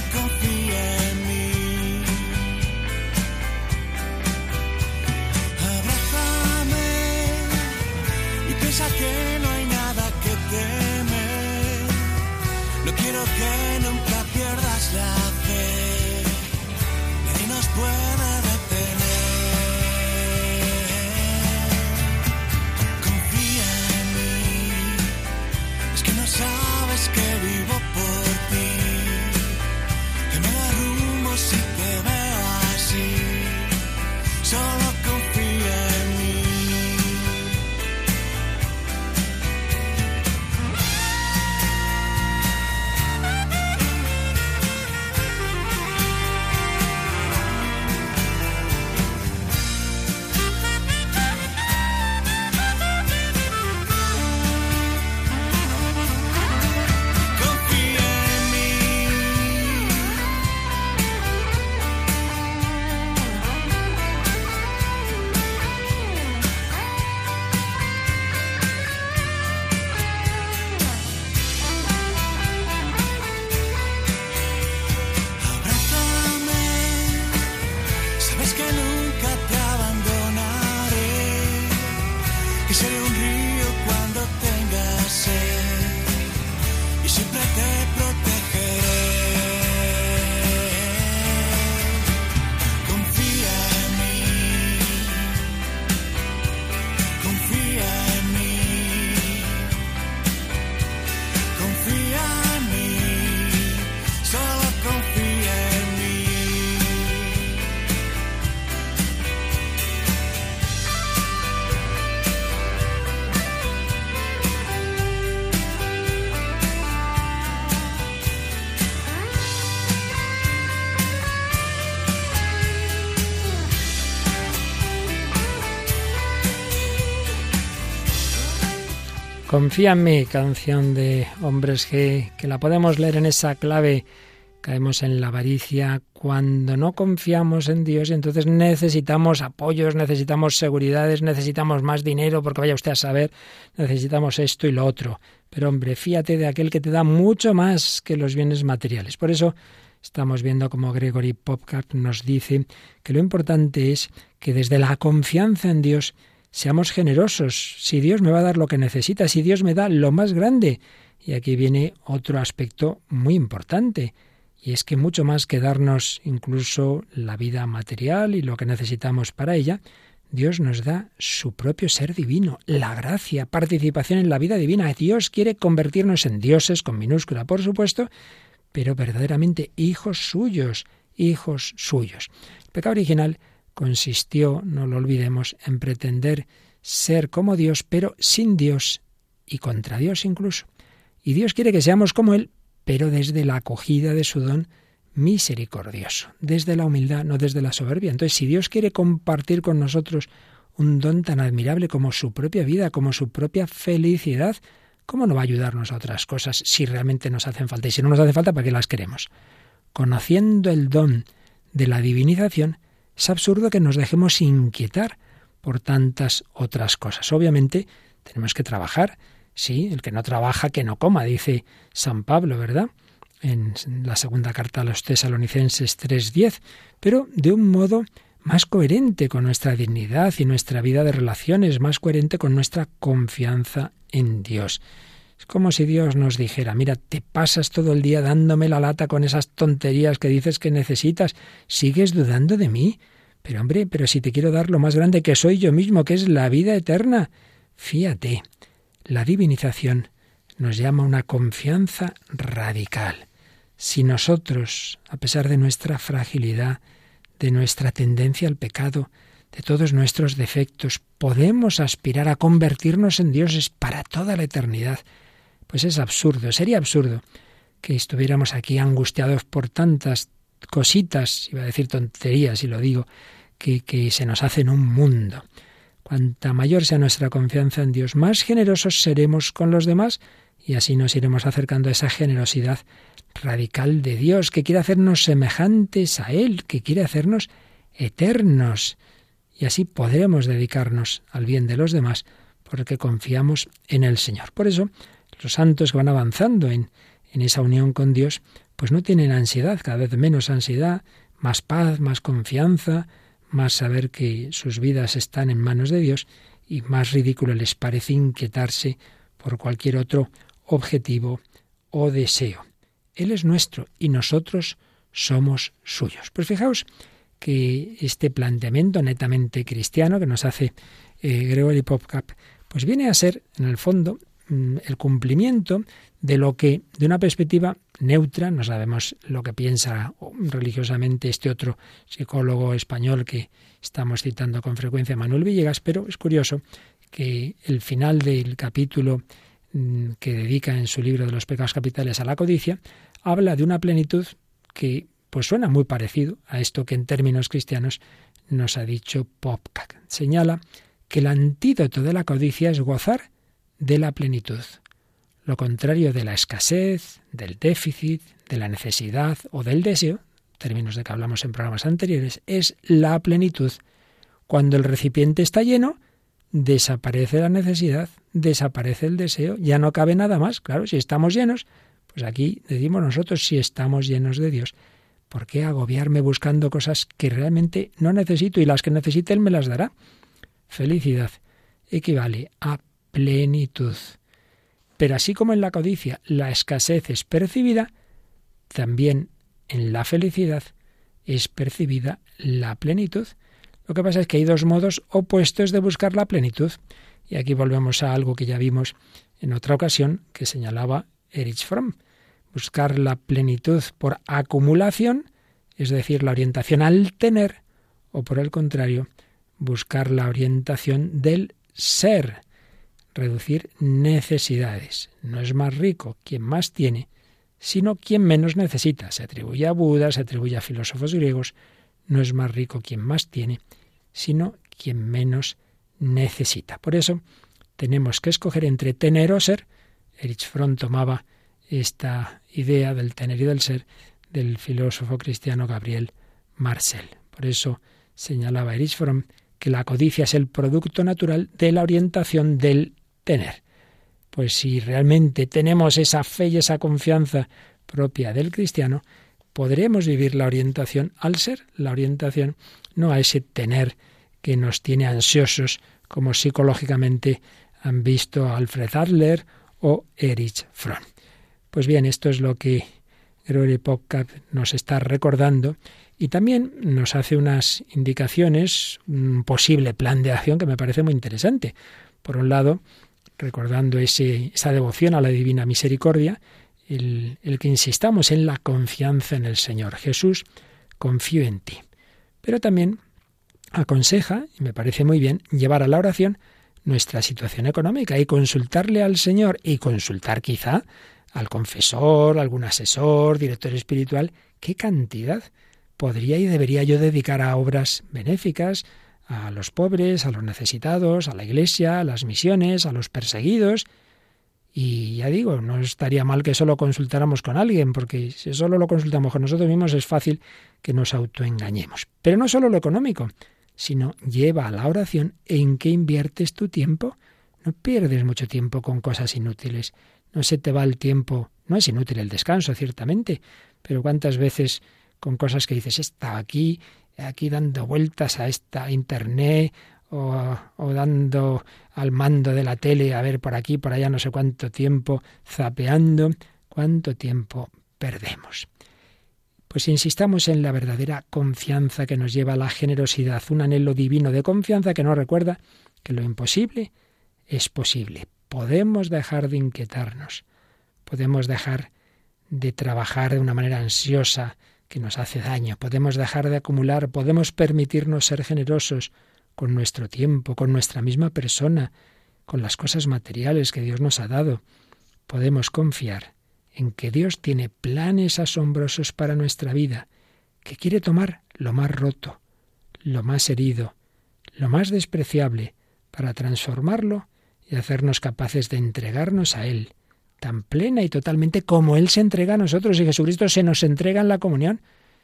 slide. Confía en mí, canción de Hombres G, que la podemos leer en esa clave. Caemos en la avaricia cuando no confiamos en Dios y entonces necesitamos apoyos, necesitamos seguridades, necesitamos más dinero, porque vaya usted a saber, necesitamos esto y lo otro. Pero hombre, fíate de aquel que te da mucho más que los bienes materiales. Por eso estamos viendo como Gregory Popcap nos dice que lo importante es que desde la confianza en Dios Seamos generosos. Si Dios me va a dar lo que necesita, si Dios me da lo más grande. Y aquí viene otro aspecto muy importante. Y es que mucho más que darnos incluso la vida material y lo que necesitamos para ella, Dios nos da su propio ser divino, la gracia, participación en la vida divina. Dios quiere convertirnos en dioses, con minúscula por supuesto, pero verdaderamente hijos suyos, hijos suyos. El pecado original consistió, no lo olvidemos, en pretender ser como Dios, pero sin Dios y contra Dios incluso. Y Dios quiere que seamos como Él, pero desde la acogida de su don misericordioso, desde la humildad, no desde la soberbia. Entonces, si Dios quiere compartir con nosotros un don tan admirable como su propia vida, como su propia felicidad, ¿cómo no va a ayudarnos a otras cosas si realmente nos hacen falta? Y si no nos hace falta, ¿para qué las queremos? Conociendo el don de la divinización, es absurdo que nos dejemos inquietar por tantas otras cosas. Obviamente, tenemos que trabajar. Sí, el que no trabaja, que no coma, dice San Pablo, ¿verdad? En la segunda carta a los tesalonicenses 3.10, pero de un modo más coherente con nuestra dignidad y nuestra vida de relaciones, más coherente con nuestra confianza en Dios. Es como si Dios nos dijera, mira, te pasas todo el día dándome la lata con esas tonterías que dices que necesitas, ¿sigues dudando de mí? Pero hombre, pero si te quiero dar lo más grande que soy yo mismo, que es la vida eterna. Fíjate, la divinización nos llama una confianza radical. Si nosotros, a pesar de nuestra fragilidad, de nuestra tendencia al pecado, de todos nuestros defectos, podemos aspirar a convertirnos en dioses para toda la eternidad. Pues es absurdo, sería absurdo que estuviéramos aquí angustiados por tantas cositas, iba a decir tonterías, y lo digo, que, que se nos hacen un mundo. Cuanta mayor sea nuestra confianza en Dios, más generosos seremos con los demás y así nos iremos acercando a esa generosidad radical de Dios, que quiere hacernos semejantes a Él, que quiere hacernos eternos. Y así podremos dedicarnos al bien de los demás porque confiamos en el Señor. Por eso, los santos que van avanzando en, en esa unión con Dios, pues no tienen ansiedad, cada vez menos ansiedad, más paz, más confianza, más saber que sus vidas están en manos de Dios y más ridículo les parece inquietarse por cualquier otro objetivo o deseo. Él es nuestro y nosotros somos suyos. Pues fijaos que este planteamiento netamente cristiano que nos hace eh, Gregory Popcap, pues viene a ser, en el fondo, el cumplimiento de lo que, de una perspectiva neutra, no sabemos lo que piensa religiosamente este otro psicólogo español que estamos citando con frecuencia, Manuel Villegas, pero es curioso que el final del capítulo mm, que dedica en su libro de los pecados capitales a la codicia, habla de una plenitud que pues suena muy parecido a esto que en términos cristianos nos ha dicho Popcak. Señala que el antídoto de la codicia es gozar de la plenitud. Lo contrario de la escasez, del déficit, de la necesidad o del deseo, términos de que hablamos en programas anteriores, es la plenitud. Cuando el recipiente está lleno, desaparece la necesidad, desaparece el deseo, ya no cabe nada más. Claro, si estamos llenos, pues aquí decimos nosotros si estamos llenos de Dios. ¿Por qué agobiarme buscando cosas que realmente no necesito y las que necesite Él me las dará? Felicidad equivale a plenitud. Pero así como en la codicia la escasez es percibida, también en la felicidad es percibida la plenitud. Lo que pasa es que hay dos modos opuestos de buscar la plenitud. Y aquí volvemos a algo que ya vimos en otra ocasión que señalaba Erich Fromm buscar la plenitud por acumulación, es decir, la orientación al tener, o por el contrario, buscar la orientación del ser, reducir necesidades. No es más rico quien más tiene, sino quien menos necesita. Se atribuye a Buda, se atribuye a filósofos griegos. No es más rico quien más tiene, sino quien menos necesita. Por eso tenemos que escoger entre tener o ser. Erich Fromm tomaba esta idea del tener y del ser del filósofo cristiano Gabriel Marcel. Por eso señalaba Erich Fromm que la codicia es el producto natural de la orientación del tener. Pues si realmente tenemos esa fe y esa confianza propia del cristiano, podremos vivir la orientación al ser, la orientación no a ese tener que nos tiene ansiosos, como psicológicamente han visto Alfred Adler o Erich Fromm. Pues bien, esto es lo que Gregory Popcap nos está recordando y también nos hace unas indicaciones, un posible plan de acción que me parece muy interesante. Por un lado, recordando ese, esa devoción a la divina misericordia, el, el que insistamos en la confianza en el Señor. Jesús, confío en ti. Pero también aconseja, y me parece muy bien, llevar a la oración nuestra situación económica y consultarle al Señor y consultar quizá al confesor, algún asesor, director espiritual, qué cantidad podría y debería yo dedicar a obras benéficas, a los pobres, a los necesitados, a la iglesia, a las misiones, a los perseguidos. Y ya digo, no estaría mal que solo consultáramos con alguien, porque si solo lo consultamos con nosotros mismos es fácil que nos autoengañemos. Pero no solo lo económico, sino lleva a la oración en qué inviertes tu tiempo. No pierdes mucho tiempo con cosas inútiles. No se te va el tiempo. No es inútil el descanso, ciertamente, pero cuántas veces con cosas que dices, está aquí, aquí dando vueltas a esta internet o, dando al mando de la tele, a ver por aquí, por allá, no sé cuánto tiempo, zapeando, cuánto tiempo perdemos. Pues insistamos en la verdadera confianza que nos lleva a la generosidad, un anhelo divino de confianza que nos recuerda que lo imposible es posible. Podemos dejar de inquietarnos, podemos dejar de trabajar de una manera ansiosa que nos hace daño, podemos dejar de acumular, podemos permitirnos ser generosos con nuestro tiempo, con nuestra misma persona, con las cosas materiales que Dios nos ha dado. Podemos confiar en que Dios tiene planes asombrosos para nuestra vida, que quiere tomar lo más roto, lo más herido, lo más despreciable, para transformarlo y hacernos capaces de entregarnos a Él, tan plena y totalmente como Él se entrega a nosotros y Jesucristo se nos entrega en la comunión.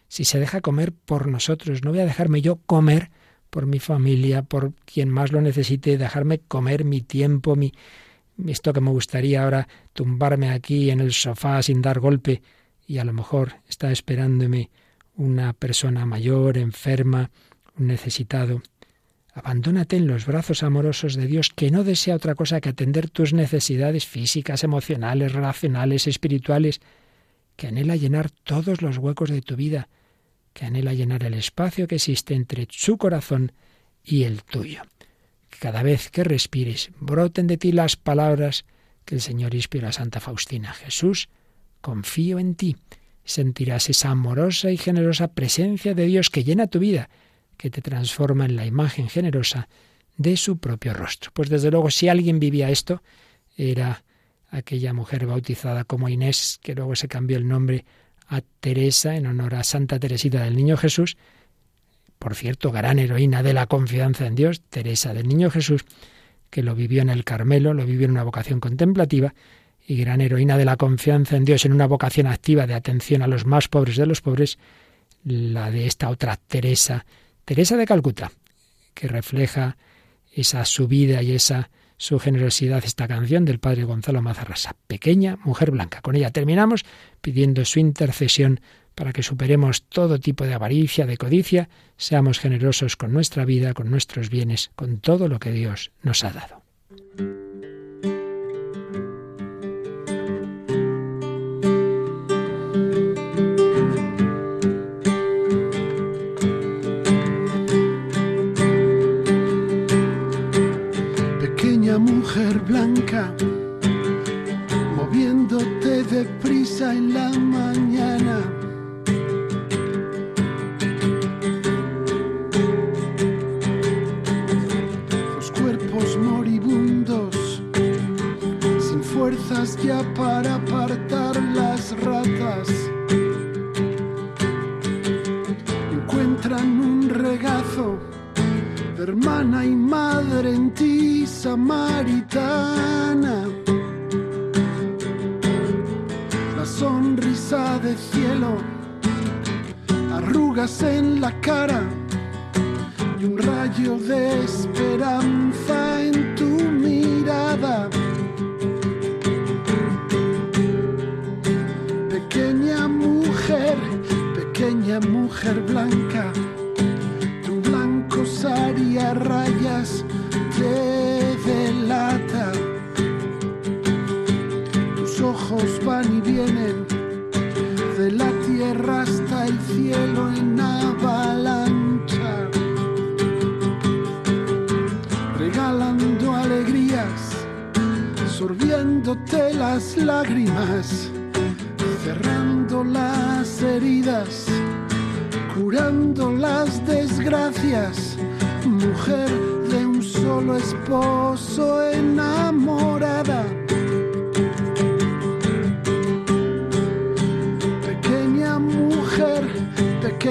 Si se deja comer por nosotros, no voy a dejarme yo comer por mi familia, por quien más lo necesite, dejarme comer mi tiempo, mi, esto que me gustaría ahora tumbarme aquí en el sofá sin dar golpe y a lo mejor está esperándome una persona mayor, enferma, necesitado. Abandónate en los brazos amorosos de Dios que no desea otra cosa que atender tus necesidades físicas, emocionales, relacionales, espirituales, que anhela llenar todos los huecos de tu vida, que anhela llenar el espacio que existe entre su corazón y el tuyo cada vez que respires broten de ti las palabras que el Señor inspira a Santa Faustina. Jesús, confío en ti. Sentirás esa amorosa y generosa presencia de Dios que llena tu vida, que te transforma en la imagen generosa de su propio rostro. Pues desde luego, si alguien vivía esto, era aquella mujer bautizada como Inés, que luego se cambió el nombre a Teresa en honor a Santa Teresita del Niño Jesús, por cierto, gran heroína de la confianza en Dios, Teresa del Niño Jesús, que lo vivió en el Carmelo, lo vivió en una vocación contemplativa, y gran heroína de la confianza en Dios en una vocación activa de atención a los más pobres de los pobres, la de esta otra Teresa, Teresa de Calcuta, que refleja esa subida y esa su generosidad esta canción del padre Gonzalo Mazarrasa, Pequeña Mujer Blanca. Con ella terminamos pidiendo su intercesión para que superemos todo tipo de avaricia, de codicia, seamos generosos con nuestra vida, con nuestros bienes, con todo lo que Dios nos ha dado.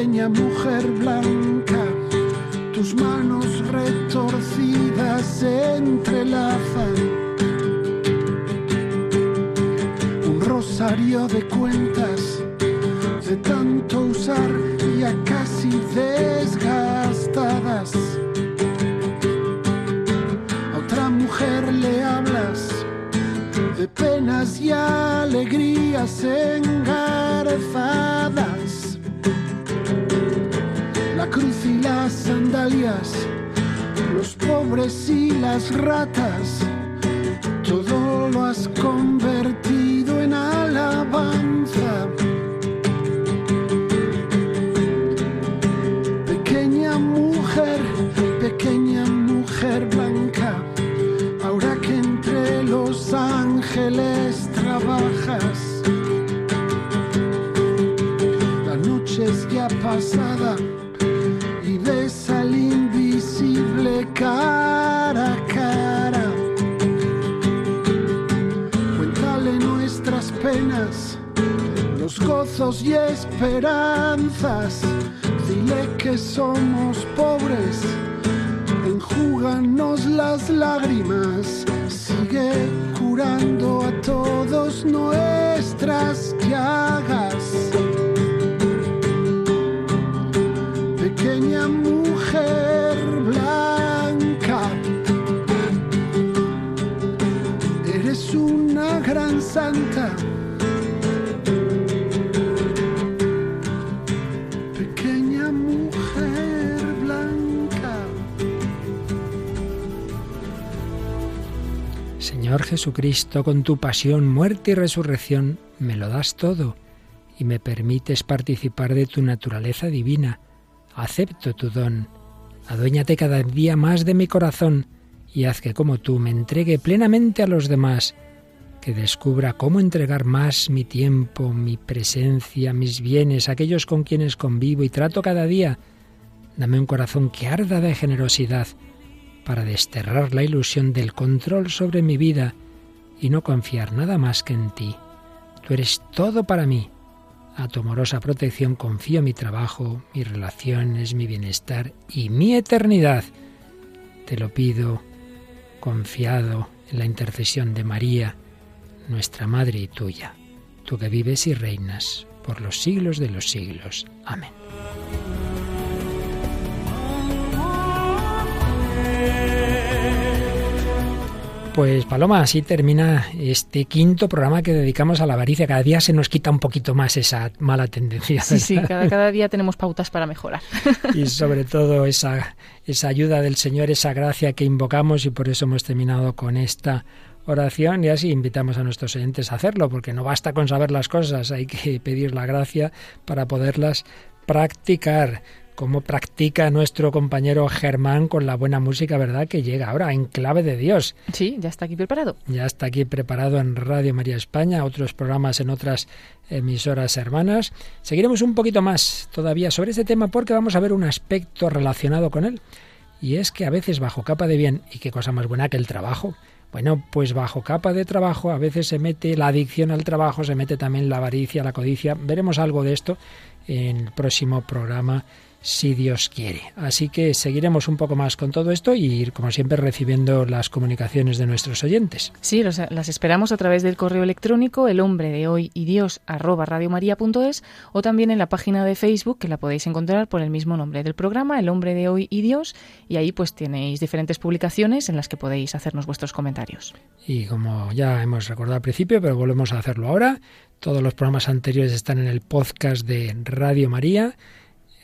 Pequeña mujer blanca, tus manos retorcidas se entrelazan. Un rosario de cuentas de tanto usar ya casi desgastadas. A otra mujer le hablas de penas y alegrías engarzadas. Los pobres y las ratas, todo lo has convertido en alabanza. Pequeña mujer, pequeña mujer blanca, ahora que entre los ángeles trabajas, la noche es ya pasada y esperanzas. Dile que somos pobres, enjúganos las lágrimas. Sigue curando a todos nuestras llagas. Pequeña mujer blanca, eres una gran santa. Señor Jesucristo, con tu pasión, muerte y resurrección, me lo das todo y me permites participar de tu naturaleza divina. Acepto tu don. Aduéñate cada día más de mi corazón y haz que como tú me entregue plenamente a los demás, que descubra cómo entregar más mi tiempo, mi presencia, mis bienes, aquellos con quienes convivo y trato cada día. Dame un corazón que arda de generosidad para desterrar la ilusión del control sobre mi vida y no confiar nada más que en ti. Tú eres todo para mí. A tu amorosa protección confío mi trabajo, mis relaciones, mi bienestar y mi eternidad. Te lo pido confiado en la intercesión de María, nuestra Madre y tuya, tú que vives y reinas por los siglos de los siglos. Amén. Pues Paloma, así termina este quinto programa que dedicamos a la avaricia. Cada día se nos quita un poquito más esa mala tendencia. Sí, sí, cada, cada día [LAUGHS] tenemos pautas para mejorar. Y sobre todo esa, esa ayuda del Señor, esa gracia que invocamos y por eso hemos terminado con esta oración y así invitamos a nuestros oyentes a hacerlo, porque no basta con saber las cosas, hay que pedir la gracia para poderlas practicar como practica nuestro compañero Germán con la buena música, ¿verdad? Que llega ahora en clave de Dios. Sí, ya está aquí preparado. Ya está aquí preparado en Radio María España, otros programas en otras emisoras hermanas. Seguiremos un poquito más todavía sobre este tema porque vamos a ver un aspecto relacionado con él. Y es que a veces bajo capa de bien, y qué cosa más buena que el trabajo, bueno, pues bajo capa de trabajo a veces se mete la adicción al trabajo, se mete también la avaricia, la codicia. Veremos algo de esto en el próximo programa si Dios quiere. Así que seguiremos un poco más con todo esto y ir, como siempre, recibiendo las comunicaciones de nuestros oyentes. Sí, los- las esperamos a través del correo electrónico el hombre de hoy y Dios arroba radiomaria.es o también en la página de Facebook que la podéis encontrar por el mismo nombre del programa, el hombre de hoy y Dios, y ahí pues tenéis diferentes publicaciones en las que podéis hacernos vuestros comentarios. Y como ya hemos recordado al principio, pero volvemos a hacerlo ahora, todos los programas anteriores están en el podcast de Radio María,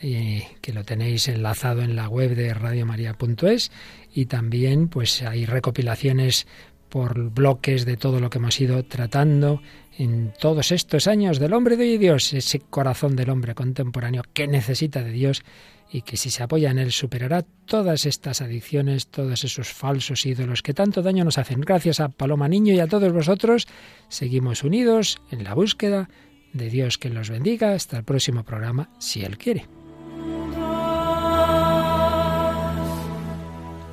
eh, que lo tenéis enlazado en la web de radiomaria.es y también pues hay recopilaciones por bloques de todo lo que hemos ido tratando en todos estos años del hombre de Dios, ese corazón del hombre contemporáneo que necesita de Dios y que si se apoya en él superará todas estas adicciones, todos esos falsos ídolos que tanto daño nos hacen. Gracias a Paloma Niño y a todos vosotros, seguimos unidos en la búsqueda de Dios que los bendiga. Hasta el próximo programa, si Él quiere.